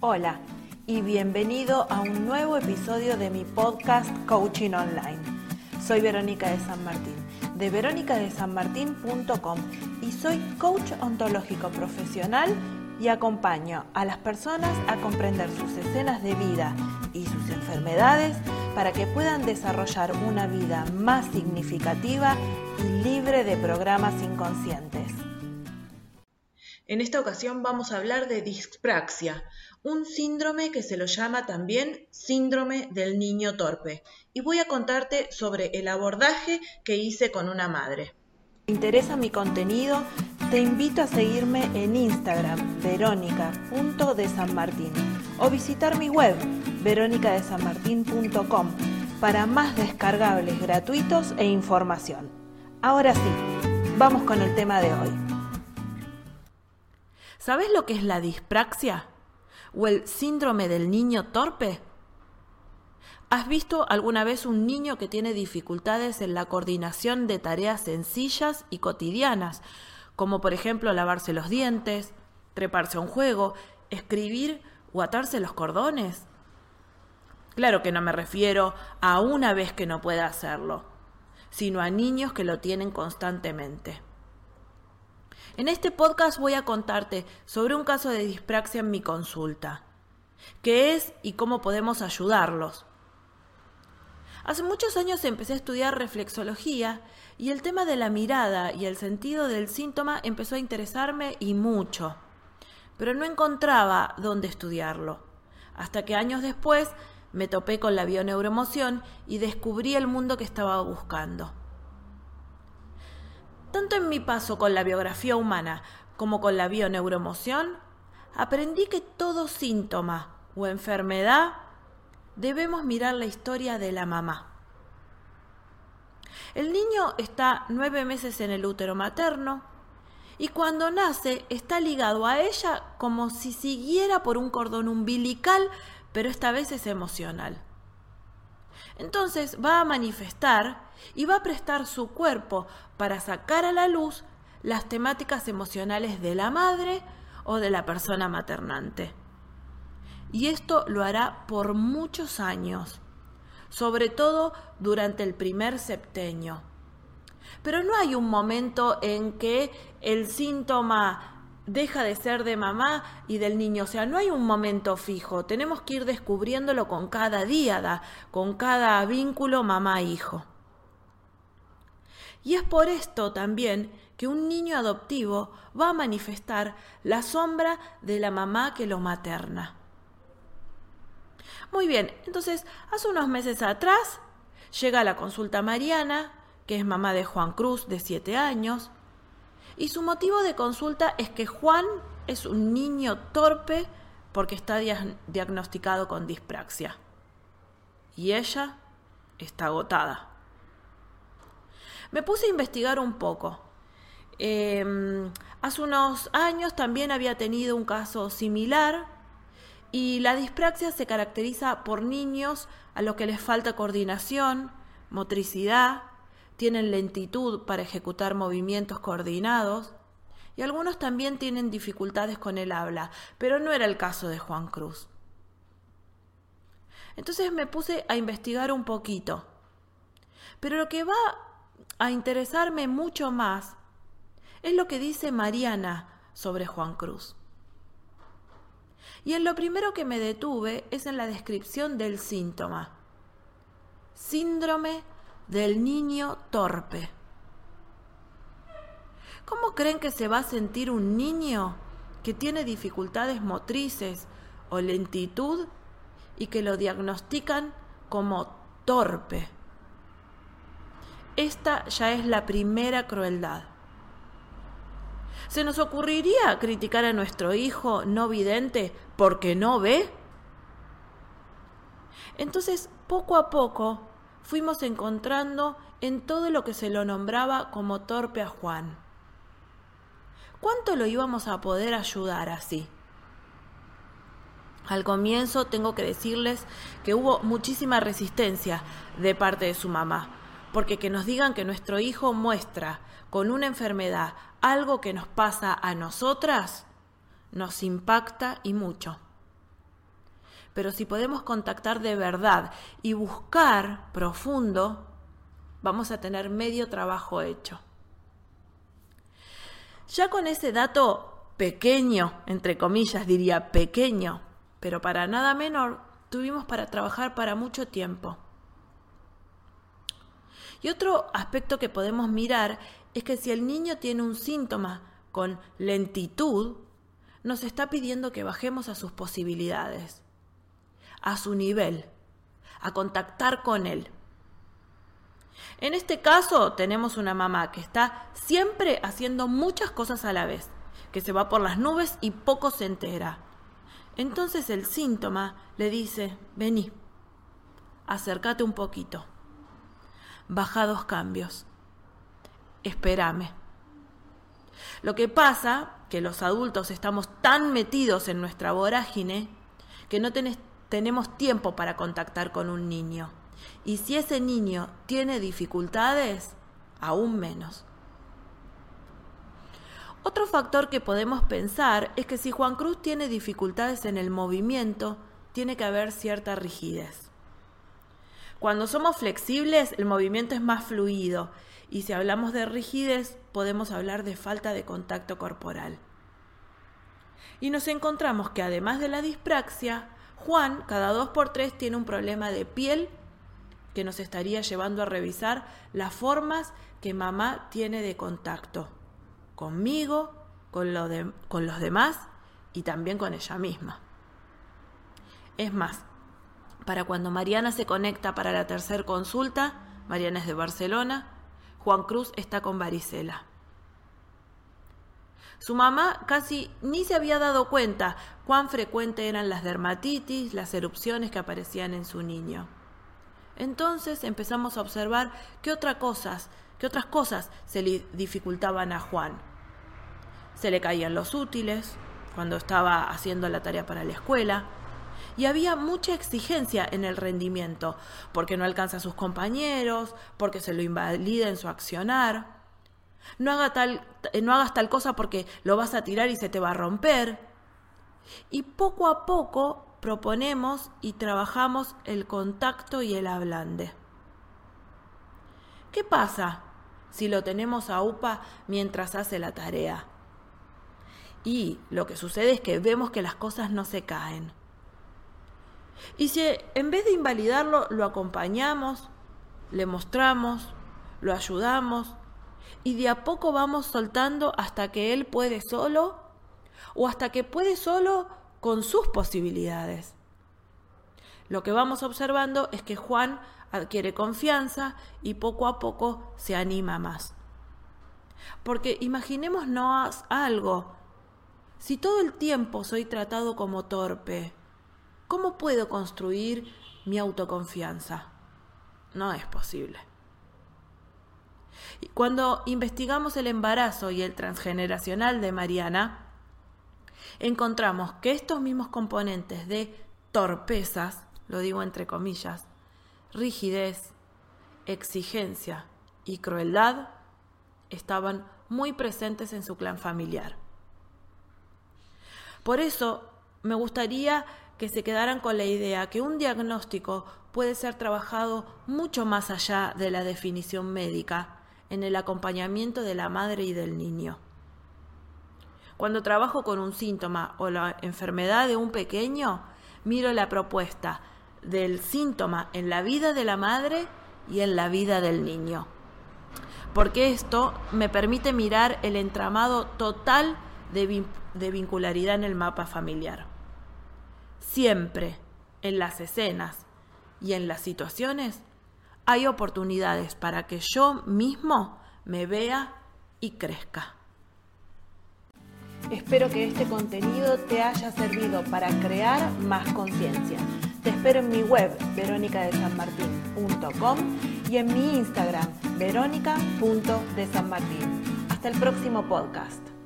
Hola y bienvenido a un nuevo episodio de mi podcast Coaching Online. Soy Verónica de San Martín, de veronicadesanmartin.com y soy coach ontológico profesional y acompaño a las personas a comprender sus escenas de vida y sus enfermedades para que puedan desarrollar una vida más significativa y libre de programas inconscientes. En esta ocasión vamos a hablar de dispraxia, un síndrome que se lo llama también síndrome del niño torpe. Y voy a contarte sobre el abordaje que hice con una madre. ¿Te interesa mi contenido? Te invito a seguirme en Instagram, verónica.desanmartín, o visitar mi web, veronicadesanmartin.com, para más descargables gratuitos e información. Ahora sí, vamos con el tema de hoy. ¿Sabes lo que es la dispraxia? ¿O el síndrome del niño torpe? ¿Has visto alguna vez un niño que tiene dificultades en la coordinación de tareas sencillas y cotidianas, como por ejemplo lavarse los dientes, treparse a un juego, escribir o atarse los cordones? Claro que no me refiero a una vez que no pueda hacerlo, sino a niños que lo tienen constantemente. En este podcast voy a contarte sobre un caso de dispraxia en mi consulta, qué es y cómo podemos ayudarlos. Hace muchos años empecé a estudiar reflexología y el tema de la mirada y el sentido del síntoma empezó a interesarme y mucho, pero no encontraba dónde estudiarlo, hasta que años después me topé con la bioneuroemoción y descubrí el mundo que estaba buscando. Tanto en mi paso con la biografía humana como con la bioneuroemoción, aprendí que todo síntoma o enfermedad debemos mirar la historia de la mamá. El niño está nueve meses en el útero materno y cuando nace está ligado a ella como si siguiera por un cordón umbilical, pero esta vez es emocional. Entonces va a manifestar y va a prestar su cuerpo para sacar a la luz las temáticas emocionales de la madre o de la persona maternante y esto lo hará por muchos años, sobre todo durante el primer septenio. Pero no hay un momento en que el síntoma deja de ser de mamá y del niño, o sea, no hay un momento fijo, tenemos que ir descubriéndolo con cada díada, con cada vínculo mamá-hijo. Y es por esto también que un niño adoptivo va a manifestar la sombra de la mamá que lo materna. Muy bien, entonces, hace unos meses atrás llega la consulta Mariana, que es mamá de Juan Cruz, de 7 años, y su motivo de consulta es que Juan es un niño torpe porque está diagnosticado con dispraxia. Y ella está agotada. Me puse a investigar un poco. Em, hace unos años también había tenido un caso similar y la dispraxia se caracteriza por niños a los que les falta coordinación, motricidad, tienen lentitud para ejecutar movimientos coordinados y algunos también tienen dificultades con el habla, pero no era el caso de Juan Cruz. Entonces me puse a investigar un poquito. Pero lo que va a interesarme mucho más es lo que dice Mariana sobre Juan Cruz. Y en lo primero que me detuve es en la descripción del síntoma. Síndrome del niño torpe. ¿Cómo creen que se va a sentir un niño que tiene dificultades motrices o lentitud y que lo diagnostican como torpe? Esta ya es la primera crueldad. ¿Se nos ocurriría criticar a nuestro hijo no vidente porque no ve? Entonces, poco a poco, fuimos encontrando en todo lo que se lo nombraba como torpe a Juan. ¿Cuánto lo íbamos a poder ayudar así? Al comienzo tengo que decirles que hubo muchísima resistencia de parte de su mamá, porque que nos digan que nuestro hijo muestra con una enfermedad algo que nos pasa a nosotras, nos impacta y mucho. Pero si podemos contactar de verdad y buscar profundo, vamos a tener medio trabajo hecho. Ya con ese dato pequeño, entre comillas diría pequeño, pero para nada menor, tuvimos para trabajar para mucho tiempo. Y otro aspecto que podemos mirar es que si el niño tiene un síntoma con lentitud, nos está pidiendo que bajemos a sus posibilidades, a su nivel, a contactar con él. En este caso tenemos una mamá que está siempre haciendo muchas cosas a la vez, que se va por las nubes y poco se entera. Entonces el síntoma le dice, vení, acércate un poquito, baja dos cambios, espérame. Lo que pasa que los adultos estamos tan metidos en nuestra vorágine que no tenemos tiempo para contactar con un niño. Y si ese niño tiene dificultades, aún menos. Otro factor que podemos pensar es que si Juan Cruz tiene dificultades en el movimiento, tiene que haber cierta rigidez. Cuando somos flexibles, el movimiento es más fluido y si hablamos de rigidez, podemos hablar de falta de contacto corporal. Y nos encontramos que además de la dispraxia, Juan cada dos por tres tiene un problema de piel que nos estaría llevando a revisar las formas que mamá tiene de contacto conmigo, con, los demás y también con ella misma. Es más, para cuando Mariana se conecta para la tercera consulta, Mariana es de Barcelona, Juan Cruz está con varicela. Su mamá casi ni se había dado cuenta cuán frecuente eran las dermatitis, las erupciones que aparecían en su niño. Entonces empezamos a observar qué otras cosas, qué otras cosas se le dificultaban a Juan. Se le caían los útiles cuando estaba haciendo la tarea para la escuela, y había mucha exigencia en el rendimiento, porque no alcanza a sus compañeros, porque se lo invalida en su accionar. No, haga tal, no hagas tal cosa porque lo vas a tirar y se te va a romper. Y poco a poco proponemos y trabajamos el contacto y el ablande. ¿Qué pasa si lo tenemos a UPA mientras hace la tarea? Y lo que sucede es que vemos que las cosas no se caen. Y si en vez de invalidarlo, lo acompañamos, le mostramos, lo ayudamos, y de a poco vamos soltando hasta que él puede solo o hasta que puede solo con sus posibilidades. Lo que vamos observando es que Juan adquiere confianza y poco a poco se anima más. Porque imaginémonos algo. Si todo el tiempo soy tratado como torpe, ¿Cómo puedo construir mi autoconfianza? No es posible. Cuando investigamos el embarazo y el transgeneracional de Mariana, encontramos que estos mismos componentes de torpezas, lo digo entre comillas, rigidez, exigencia y crueldad, estaban muy presentes en su clan familiar. Por eso me gustaría que se quedaran con la idea que un diagnóstico puede ser trabajado mucho más allá de la definición médica, en el acompañamiento de la madre y del niño. Cuando trabajo con un síntoma o la enfermedad de un pequeño, miro la propuesta del síntoma en la vida de la madre y en la vida del niño. Porque esto me permite mirar el entramado total de, de vincularidad en el mapa familiar siempre en las escenas y en las situaciones hay oportunidades para que yo mismo me vea y crezca. Espero que este contenido te haya servido para crear más conciencia. Te espero en mi web veronicadesanmartin.com y en mi Instagram verónica.desanmartin. Hasta el próximo podcast.